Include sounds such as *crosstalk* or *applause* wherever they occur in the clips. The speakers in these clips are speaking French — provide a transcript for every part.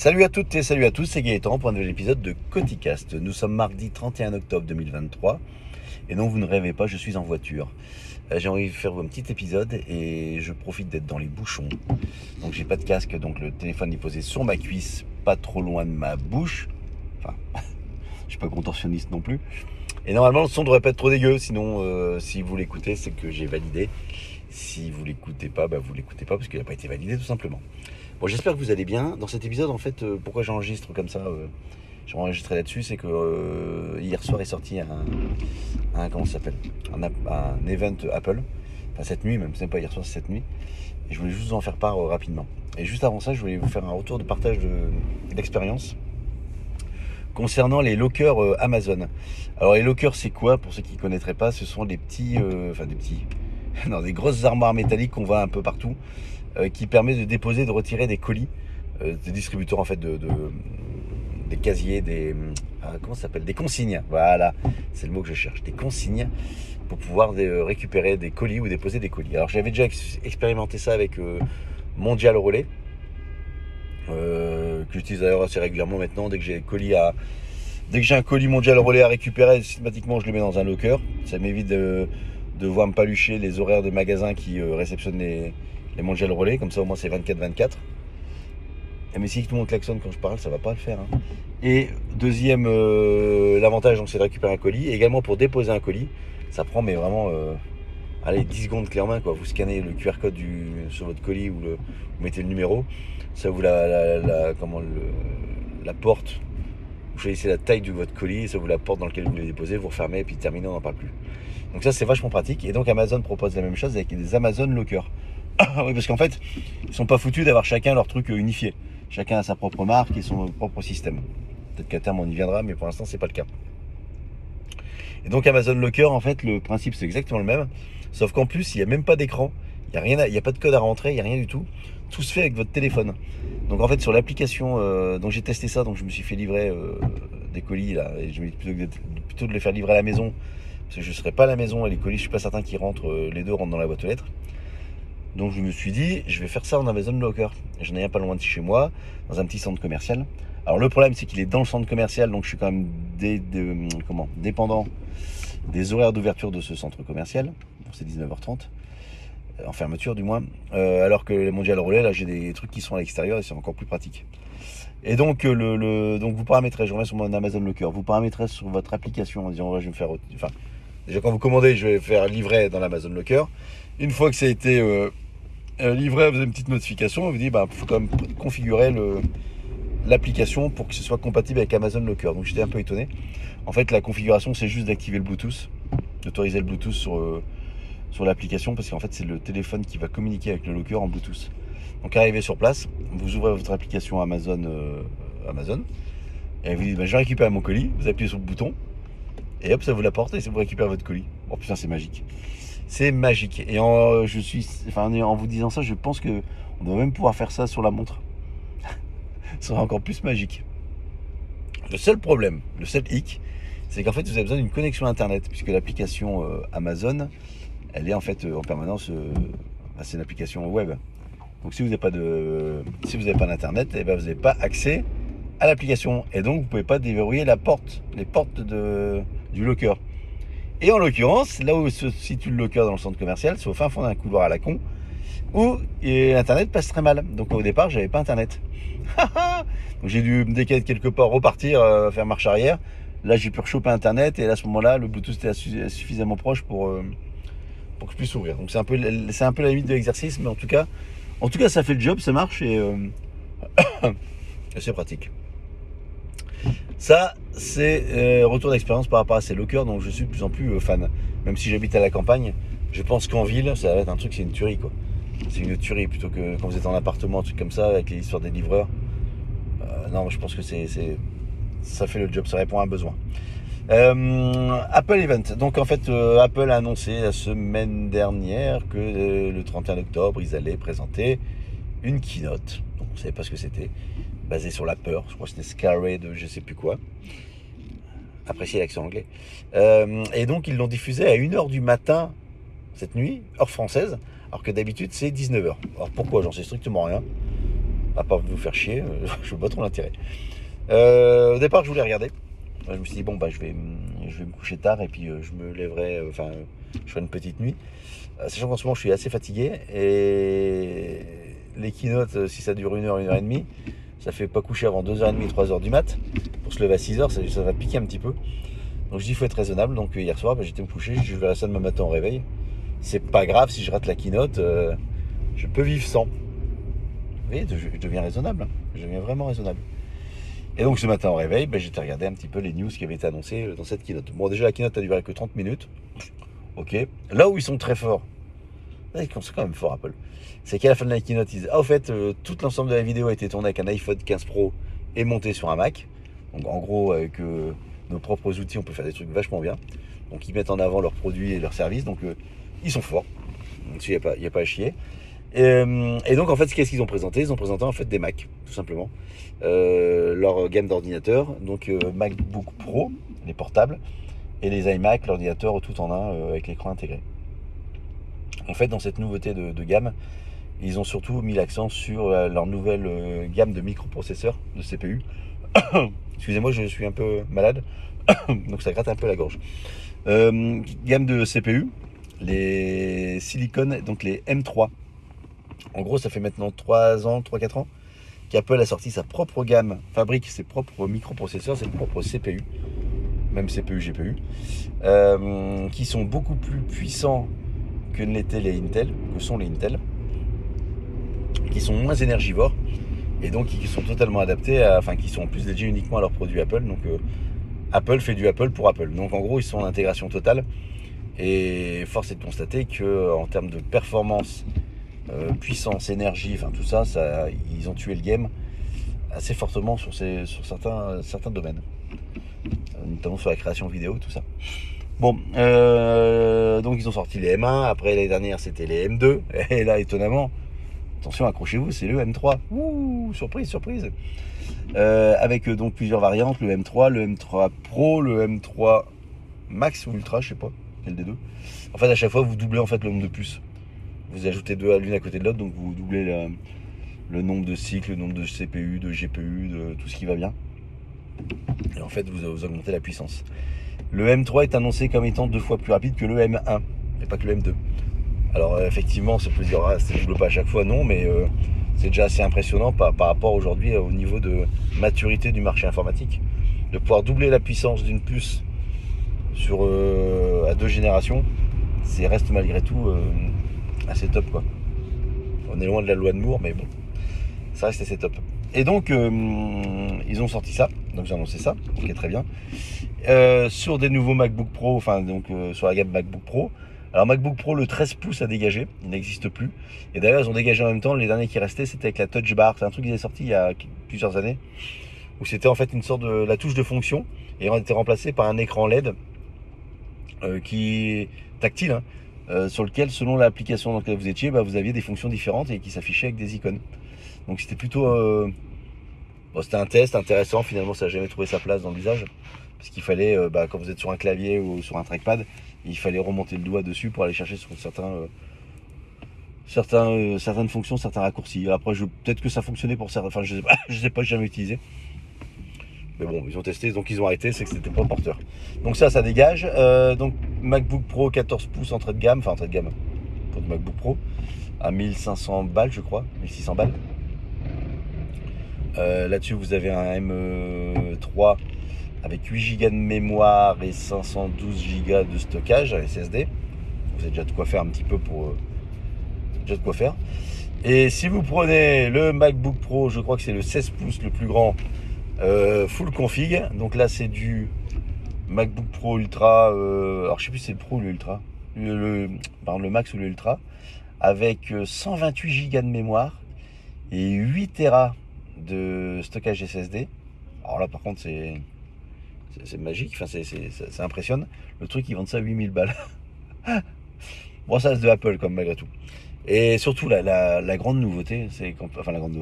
Salut à toutes et salut à tous, c'est Gaëtan pour un nouvel épisode de Coticast. Nous sommes mardi 31 octobre 2023 et non, vous ne rêvez pas, je suis en voiture. Euh, j'ai envie de faire un petit épisode et je profite d'être dans les bouchons. Donc j'ai pas de casque, donc le téléphone est posé sur ma cuisse, pas trop loin de ma bouche. Enfin, *laughs* je suis pas contorsionniste non plus. Et normalement, le son devrait pas être trop dégueu, sinon euh, si vous l'écoutez, c'est que j'ai validé. Si vous l'écoutez pas, bah, vous l'écoutez pas parce qu'il n'a pas été validé tout simplement. Bon, j'espère que vous allez bien. Dans cet épisode, en fait, euh, pourquoi j'enregistre comme ça euh, là-dessus, c'est que euh, hier soir est sorti un, comment ça s'appelle? Un, un, event Apple. Enfin, cette nuit même, c'est pas hier soir, c'est cette nuit. Et je voulais juste vous en faire part rapidement. Et juste avant ça, je voulais vous faire un retour de partage d'expérience concernant les lockers Amazon. Alors les lockers, c'est quoi? Pour ceux qui ne connaîtraient pas, ce sont des petits, enfin des petits, *laughs* non, des grosses armoires métalliques qu'on voit un peu partout. Euh, qui permet de déposer, de retirer des colis, euh, des distributeurs en fait de, des casiers, des ah, comment des consignes. Voilà, c'est le mot que je cherche, des consignes pour pouvoir récupérer des colis ou déposer des colis. Alors j'avais déjà expérimenté ça avec euh, Mondial Relais, que j'utilise d'ailleurs assez régulièrement maintenant. Dès que j'ai un colis mondial relais à récupérer, systématiquement je le mets dans un locker. Ça m'évite de, de voir me palucher les horaires de magasins qui réceptionnent les, les mondial relais, comme ça au moins c'est 24-24. Mais si tout le monde klaxonne quand je parle, ça va pas le faire. Hein. Et deuxième, euh, l'avantage c'est de récupérer un colis. Également pour déposer un colis, ça prend mais vraiment euh, allez, 10 secondes clé en main. Vous scannez le QR code du, sur votre colis ou le, vous mettez le numéro. Ça vous la, la, la porte. Vous choisissez la taille de votre colis, ça vous la porte dans laquelle vous voulez déposer, vous refermez et puis terminé, on n'en parle plus. Donc ça c'est vachement pratique. Et donc Amazon propose la même chose avec des Amazon Locker. Oui, parce qu'en fait, ils sont pas foutus d'avoir chacun leur truc unifié. Chacun a sa propre marque et son propre système. Peut-être qu'à terme on y viendra, mais pour l'instant c'est pas le cas. Et donc Amazon Locker, en fait, le principe c'est exactement le même, sauf qu'en plus il n'y a même pas d'écran, il n'y a a pas de code à rentrer, il n'y a rien du tout. Tout se fait avec votre téléphone. Donc en fait sur l'application, euh, donc j'ai testé ça, donc je me suis fait livrer euh, des colis là, et je me dis plutôt, de les faire livrer à la maison, parce que je ne serai pas à la maison et les colis, je suis pas certain qu'ils rentrent, euh, les deux rentrent dans la boîte aux lettres. Donc je me suis dit, je vais faire ça en Amazon Locker. J'en ai un pas loin de chez moi, dans un petit centre commercial. Alors le problème, c'est qu'il est dans le centre commercial, donc je suis quand même comment, dépendant des horaires d'ouverture de ce centre commercial. c'est 19h30, euh, en fermeture du moins. Euh, alors que les mondial relais, là, j'ai des trucs qui sont à l'extérieur et c'est encore plus pratique. Et donc, euh, vous paramétrez, je remets sur mon Amazon Locker, vous paramétrez sur votre application en disant, ouais, je vais me faire, enfin, déjà quand vous commandez, je vais faire livrer dans l'Amazon Locker. Une fois que ça a été euh, euh, livré, vous avez une petite notification. On vous dit, bah, faut quand même configurer l'application pour que ce soit compatible avec Amazon Locker. Donc j'étais un peu étonné. En fait, la configuration, c'est juste d'activer le Bluetooth, d'autoriser le Bluetooth sur, euh, sur l'application, parce qu'en fait, c'est le téléphone qui va communiquer avec le Locker en Bluetooth. Donc arrivé sur place, vous ouvrez votre application Amazon, Amazon et vous dites, bah, je récupère mon colis. Vous appuyez sur le bouton et hop, ça vous l'apporte et ça vous récupère votre colis. Oh putain, c'est magique. C'est magique. Et en, je suis, en vous disant ça, je pense que on doit même pouvoir faire ça sur la montre. *laughs* Ce sera encore plus magique. Le seul problème, le seul hic, c'est qu'en fait, vous avez besoin d'une connexion Internet, puisque l'application euh, Amazon, elle est en fait euh, en permanence, euh, bah, c'est une application web. Donc si vous n'avez pas si vous n'avez pas d'internet, eh ben, vous n'avez pas accès à l'application, et donc vous pouvez pas déverrouiller la porte, les portes du locker. Et en l'occurrence, là où se situe le locker dans le centre commercial, c'est au fin fond d'un couloir à la con, où Internet passe très mal. Donc au départ, j'avais pas Internet. *laughs* Donc j'ai dû me décaler quelque part, repartir, euh, faire marche arrière. Là, j'ai pu rechoper Internet et à ce moment-là, le Bluetooth était suffisamment proche pour, euh, pour que je puisse ouvrir. Donc c'est un peu, c'est un peu la limite de l'exercice, mais en tout cas, en tout cas, ça fait le job, ça marche et euh, *coughs* c'est pratique. Ça, c'est euh, retour d'expérience par rapport à ces lockers dont je suis de plus en plus euh, fan. Même si j'habite à la campagne, je pense qu'en ville, ça va être un truc, c'est une tuerie quoi. C'est une tuerie plutôt que quand vous êtes en appartement, un truc comme ça, avec les histoires des livreurs. Euh, non, je pense que c'est, ça fait le job, ça répond à un besoin. Apple Event. Donc en fait, Apple a annoncé la semaine dernière que le 31 octobre, ils allaient présenter une keynote. Donc, on ne savait pas ce que c'était basé sur la peur. Je crois que c'était Scary de je sais plus quoi. Appréciez l'accent anglais. Euh, et donc, ils l'ont diffusé à 1h du matin cette nuit, heure française, alors que d'habitude c'est 19h. Alors pourquoi? J'en sais strictement rien. à part vous faire chier, *laughs* je vois pas trop l'intérêt. au départ, je voulais regarder. Je me suis dit, bon, bah, je vais, je vais me coucher tard et puis je me lèverai, enfin, je ferai une petite nuit. Sachant qu'en ce moment, je suis assez fatigué et les keynotes, si ça dure une heure, une heure et demie, ça fait pas coucher avant 2h30, 3h du mat. Pour se lever à 6h, ça, va piquer un petit peu. Donc je dis, il faut être raisonnable. Donc hier soir, bah, j'étais me coucher, je verrai ça demain matin au réveil. C'est pas grave si je rate la keynote, euh, je peux vivre sans. Vous voyez, je, deviens raisonnable. Hein. Je deviens vraiment raisonnable. Et donc ce matin au réveil, bah, j'étais regardé un petit peu les news qui avaient été annoncées euh, dans cette keynote. Bon, déjà la keynote a duré que 30 minutes. Ok. Là où ils sont très forts, c'est quand même fort Apple c'est qu'à la fin de la keynote, ils disent Ah, au fait, euh, tout l'ensemble de la vidéo a été tourné avec un iPhone 15 Pro et monté sur un Mac. Donc, en gros, avec euh, nos propres outils, on peut faire des trucs vachement bien. Donc, ils mettent en avant leurs produits et leurs services. Donc, euh, ils sont forts. Donc, il n'y a, pas, a pas à chier. Et, donc, en fait, qu'est-ce qu'ils ont présenté? Ils ont présenté en fait des Mac, tout simplement. leur gamme d'ordinateurs, donc MacBook Pro, les portables, et les iMac, l'ordinateur tout en un avec l'écran intégré. En fait, dans cette nouveauté de gamme, ils ont surtout mis l'accent sur euh, leur nouvelle euh, gamme de microprocesseurs de CPU. *coughs* Excusez-moi, je suis un peu malade, *coughs* donc ça gratte un peu la gorge. Euh, gamme de CPU, les Silicon, donc les M3. En gros, ça fait maintenant 3 ans, 3-4 ans qu'Apple a sorti sa propre gamme, fabrique ses propres microprocesseurs, ses propres CPU, même CPU, GPU, qui sont beaucoup plus puissants que l'étaient les Intel, que sont les Intel qui sont moins énergivores et donc qui sont totalement adaptés, enfin qui sont plus dédiés uniquement à leurs produits Apple. Donc euh, Apple fait du Apple pour Apple. Donc en gros, ils sont en intégration totale. Et force est de constater que en termes de performance, euh, puissance, énergie, enfin tout ça, ils ont tué le game assez fortement sur, certains, certains domaines, notamment sur la création vidéo, tout ça. Bon, euh, donc ils ont sorti les M1, après l'année dernière c'était les M2, *laughs* et là étonnamment, Attention, accrochez-vous, c'est le M3. Ouh, surprise, surprise. Euh, avec euh, donc plusieurs variantes, le M3, le M3 Pro, le M3 Max ou Ultra, je sais pas, quel des deux. En fait, à chaque fois, vous doublez en fait le nombre de puces. Vous ajoutez deux l'une à côté de l'autre, donc vous doublez le, nombre de cycles, le nombre de CPU, de GPU, de tout ce qui va bien. Et en fait, vous augmentez la puissance. Le M3 est annoncé comme étant deux fois plus rapide que le M1, et pas que le M2. Alors euh, effectivement, ça peut dire, ah, ne pas à chaque fois, non, mais euh, c'est déjà assez impressionnant par, rapport aujourd'hui au niveau de maturité du marché informatique. De pouvoir doubler la puissance d'une puce sur, euh, à deux générations, c'est reste malgré tout assez top. On est loin de la loi de Moore, mais bon, ça reste assez top. Et donc, ils ont sorti ça, donc j'ai annoncé ça, ok très bien. sur des nouveaux MacBook Pro, enfin donc sur la gamme MacBook Pro, alors MacBook Pro, le 13 pouces a dégagé, il n'existe plus. Et d'ailleurs, ils ont dégagé en même temps, les derniers qui restaient, c'était avec la Touch Bar. C'est un truc qui est sorti il y a plusieurs années, où c'était en fait une sorte de la touche de fonction, et on été remplacé par un écran LED euh, qui est tactile, hein, euh, sur lequel, selon l'application dans laquelle vous étiez, bah, vous aviez des fonctions différentes et qui s'affichaient avec des icônes. Donc c'était plutôt... Euh, c'était un test intéressant, finalement ça n'a jamais trouvé sa place dans l'usage. Parce qu'il fallait, bah, quand vous êtes sur un clavier ou sur un trackpad, il fallait remonter le doigt dessus pour aller chercher sur certains, euh, certains, euh, certaines fonctions, certains raccourcis. Après, peut-être que ça fonctionnait pour certains. Enfin, je sais pas, *laughs* je sais pas, jamais utilisé. Mais bon, ils ont testé, donc ils ont arrêté, c'est que c'était pas porteur. Donc ça, ça dégage. Euh, donc MacBook Pro 14 pouces entrée de gamme, enfin entrée de gamme pour du MacBook Pro, à 1500 balles, je crois, 1600 balles. Là-dessus, vous avez un M3 avec 8 Go de mémoire et 512 Go de stockage SSD. Vous avez déjà de quoi faire un petit peu pour. Euh, déjà de quoi faire. Et si vous prenez le MacBook Pro, je crois que c'est le 16 pouces le plus grand, euh, full config. Donc là, c'est du MacBook Pro Ultra. Euh, alors je sais plus si c'est le Pro ou l'Ultra. Le, le, le Max ou l'Ultra. Avec 128 Go de mémoire et 8 Tera de stockage SSD. Alors là, par contre, c'est c'est magique, enfin, ça impressionne. Le truc, ils vendent ça à 8000 balles. *laughs* bon, ça, c'est de Apple, comme malgré tout. Et surtout, la, grande nouveauté, c'est enfin, la grande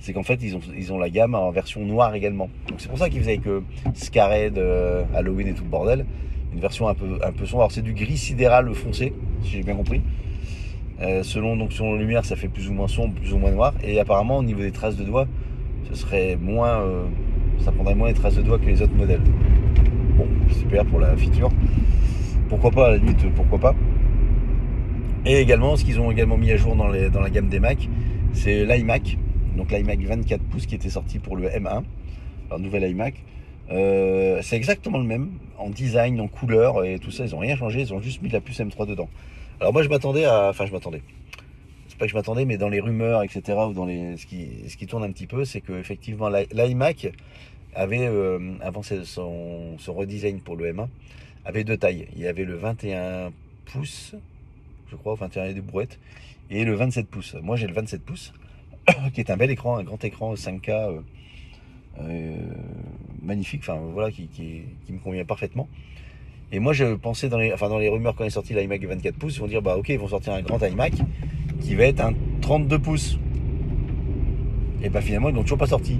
c'est qu'en fait, ils ont, ils ont la gamme en version noire également. Donc, c'est pour ça qu'ils faisaient que Scared, euh, Halloween et tout le bordel. Une version un peu, un peu sombre. Alors, c'est du gris sidéral foncé, si j'ai bien compris. Euh, selon donc selon la lumière, ça fait plus ou moins sombre, plus ou moins noir. Et apparemment, au niveau des traces de doigts, ce serait moins, euh, ça prendrait moins les traces de doigts que les autres modèles. Bon, super pour la feature. Pourquoi pas, à la limite, pourquoi pas. Et également, ce qu'ils ont également mis à jour dans, la gamme des Mac, c'est l'iMac. Donc l'iMac 24 pouces qui était sorti pour le M1, leur nouvel iMac. Euh, c'est exactement le même en design, en couleur et tout ça. Ils n'ont rien changé, ils ont juste mis la puce M3 dedans. Alors moi je m'attendais à. Enfin je m'attendais. Pas je m'attendais, mais dans les rumeurs, etc., ou dans les, ce, qui, tourne un petit peu, c'est que effectivement l'iMac avait, euh, avant son, redesign pour le M1, avait deux tailles. Il y avait le 21 pouces, je crois, 21 des brouettes, et le 27 pouces. Moi j'ai le 27 pouces, *coughs* qui est un bel écran, un grand écran 5K. Euh, euh, magnifique, enfin voilà, qui, qui, me convient parfaitement. Et moi, je pensais dans les, enfin, dans les rumeurs quand est sorti l'iMac 24 pouces, ils vont dire bah ok, ils vont sortir un grand iMac qui va être un 32 pouces. Et bah finalement, ils n'ont toujours pas sorti.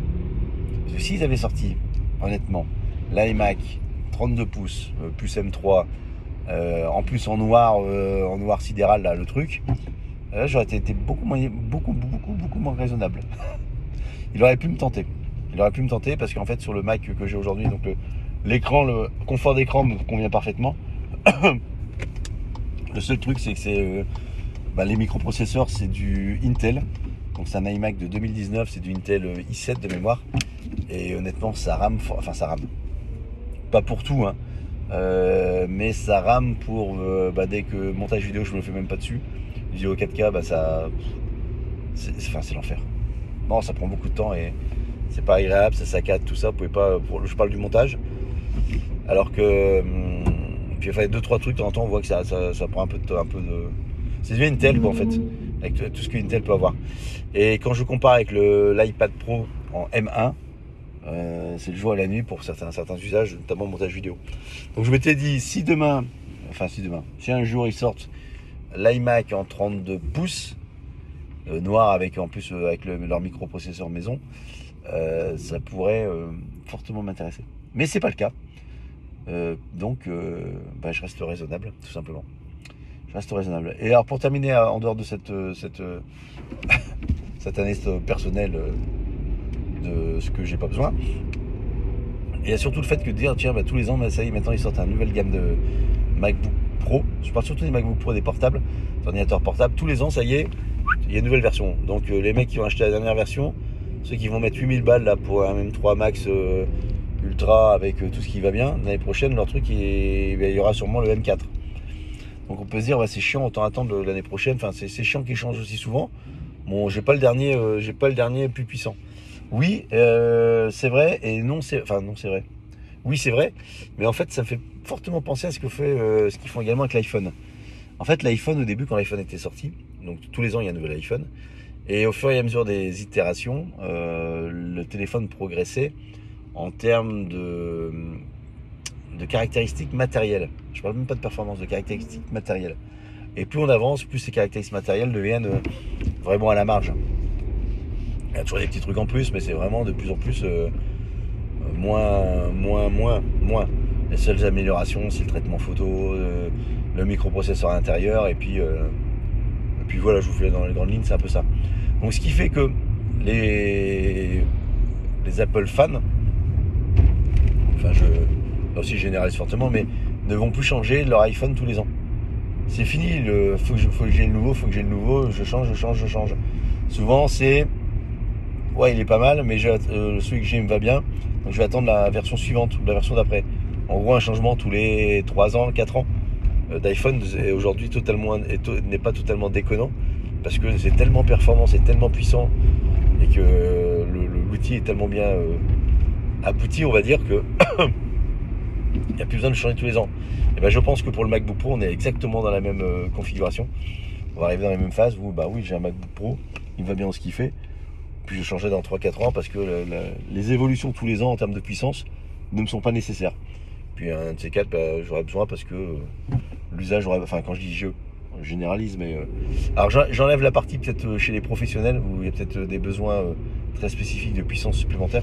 Parce que s'ils avaient sorti, honnêtement, l'iMac 32 pouces euh, plus M3, euh, en plus en noir, en noir sidéral là, le truc, j'aurais été beaucoup moins, beaucoup, beaucoup, beaucoup moins raisonnable. *laughs* Il aurait pu me tenter. Il aurait pu me tenter parce qu'en fait sur le Mac que j'ai aujourd'hui, donc l'écran, le, confort d'écran me convient parfaitement. *coughs* le seul truc c'est que c'est euh, bah, les microprocesseurs c'est du Intel. Donc c'est un iMac de 2019, c'est du Intel euh, i7 de mémoire. Et honnêtement ça rame, enfin ça rame. Pas pour tout, hein. Euh, mais ça rame pour bah, dès que montage vidéo je me le fais même pas dessus. Vidéo 4K, bah ça. C'est l'enfer. Bon, ça prend beaucoup de temps et c'est pas agréable, ça saccade, tout ça. Vous pouvez pas. je parle du montage. Alors que. Hum, puis il fait deux trois trucs de temps en temps, on voit que ça, prend un peu de. Un peu de... C'est du Intel quoi en fait. Avec tout ce que Intel peut avoir. Et quand je compare avec l'iPad Pro en M1, euh, c'est le jour et la nuit pour certains, certains usages, notamment montage vidéo. Donc je m'étais dit, si demain, enfin si demain, si un jour ils sortent l'iMac en 32 pouces, euh, noir avec en plus euh, avec leur microprocesseur maison, ça pourrait fortement m'intéresser. Mais c'est pas le cas. Donc bah, je reste raisonnable, tout simplement. Reste raisonnable. Et alors pour terminer, en dehors de cette, cette, *laughs* cette analyse personnelle de ce que j'ai pas besoin, il y a surtout le fait que de dire tiens bah, tous les ans bah, ça y est maintenant ils sortent une nouvelle gamme de MacBook Pro. Je parle surtout des MacBook Pro des portables, des ordinateurs portables. Tous les ans ça y est, il y a une nouvelle version. Donc les mecs qui ont acheté la dernière version, ceux qui vont mettre 8000 balles là pour un M3 Max euh, Ultra avec euh, tout ce qui va bien, l'année prochaine, leur truc, il, y aura sûrement le M4. Donc on peut se dire, c'est chiant, autant attendre l'année prochaine. Enfin, c'est chiant qu'ils changent aussi souvent. Bon, j'ai pas le dernier, euh, j'ai pas le dernier plus puissant. Oui, c'est vrai, et non, c'est, enfin non, c'est vrai. Oui, c'est vrai, mais en fait, ça me fait fortement penser à ce que fait, ce qu'ils font également avec l'iPhone. En fait, l'iPhone au début, quand l'iPhone était sorti, donc tous les ans il y a un nouvel iPhone. Et au fur et à mesure des itérations, euh, le téléphone progressait en termes de, de caractéristiques matérielles. Je parle même pas de performance, de caractéristiques matérielles. Et plus on avance, plus ces caractéristiques matérielles deviennent euh, vraiment à la marge. Il y a toujours des petits trucs en plus, mais c'est vraiment de plus en plus euh, moins, moins, moins, moins. Les seules améliorations, c'est le traitement photo, le microprocesseur à l'intérieur, et puis puis voilà, je vous fais dans les grandes lignes, c'est un peu ça. Donc ce qui fait que les, les Apple fans, enfin je, là aussi je généralise fortement, mais ne vont plus changer leur iPhone tous les ans. C'est fini, il faut que, j'ai le nouveau, faut que j'ai le nouveau, je change, je change, je change. Souvent c'est, ouais il est pas mal, mais euh, celui que j'ai me va bien, donc je vais attendre la version suivante ou la version d'après. En gros un changement tous les 3 ans, 4 ans. Euh, d'iPhone est aujourd'hui totalement n'est pas totalement déconnant parce que c'est tellement performant, c'est tellement puissant et que l'outil est tellement bien euh, abouti, on va dire que *coughs* *coughs* il n'y a plus besoin de changer tous les ans. Et ben je pense que pour le MacBook Pro, on est exactement dans la même euh, configuration. On va arriver dans la même phase où bah oui, j'ai un MacBook Pro, il va bien ce qu'il fait. Puis je changerai dans 3-4 ans parce que les évolutions tous les ans en termes de puissance ne me sont pas nécessaires. Puis un de ces quatre, bah, j'aurais besoin parce que euh, l'usage, enfin quand je dis je, généralise, mais... Euh, alors j'enlève la partie peut-être euh, chez les professionnels où il y a peut-être des besoins très spécifiques de puissance supplémentaire.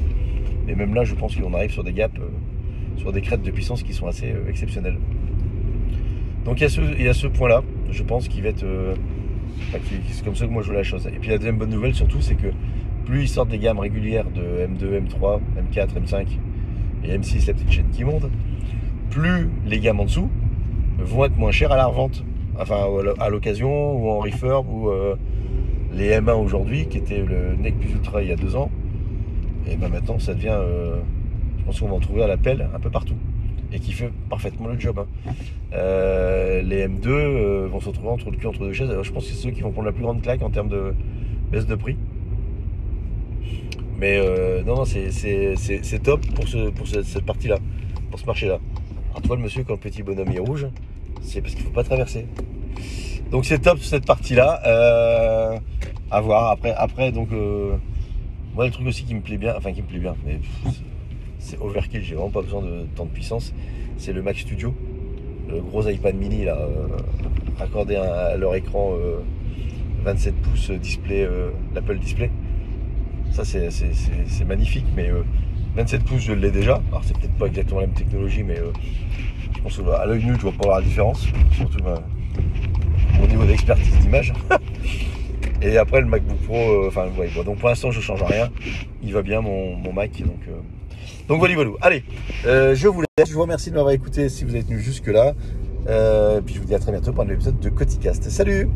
Mais même là, je pense qu'on arrive sur des gaps, sur des crêtes de puissance qui sont assez exceptionnelles. Donc il y a ce, point-là, je pense, qui va être c'est comme ça que moi je vois la chose. Et puis la deuxième bonne nouvelle surtout, c'est que plus ils sortent des gammes régulières de M2, M3, M4, M5 et M6, la petite chaîne qui monte, plus les gammes en dessous vont être moins chères à la revente. Enfin, à l'occasion ou en refurb ou euh, les M1 aujourd'hui, qui étaient le Nec Plus Ultra il y a deux ans, et ben maintenant ça devient, euh, je pense qu'on va en trouver à l'appel un peu partout et qui fait parfaitement le job. Hein. Euh, les M2 vont se retrouver entre le cul entre deux chaises. je pense que c'est ceux qui vont prendre la plus grande claque en termes de baisse de prix. Mais non, non, c'est top pour, ce, pour cette partie-là, pour ce marché-là. Alors, toi, le monsieur, quand le petit bonhomme est rouge, c'est parce qu'il ne faut pas traverser. Donc, c'est top cette partie-là. Euh, à voir. Après, après donc, euh, moi, le truc aussi qui me plaît bien, enfin, qui me plaît bien, mais c'est overkill, j'ai vraiment pas besoin de tant de puissance. C'est le Mac Studio, le gros iPad mini, là, euh, accordé à, leur écran 27 pouces display, l'Apple Display. Ça, c'est magnifique, mais 27 pouces, je l'ai déjà. Alors, c'est peut-être pas exactement la même technologie, mais euh, je pense qu'à l'œil nu, je vois pas voir la différence. Surtout mon niveau d'expertise d'image. *laughs* Et après, le MacBook Pro, euh, enfin, donc pour l'instant, je change rien. Il va bien, mon, Mac. Donc, euh, donc voilà, voilà. Allez, je vous laisse. Je vous remercie de m'avoir écouté si vous êtes venu jusque-là. puis je vous dis à très bientôt pour un nouvel épisode de Coticast. Salut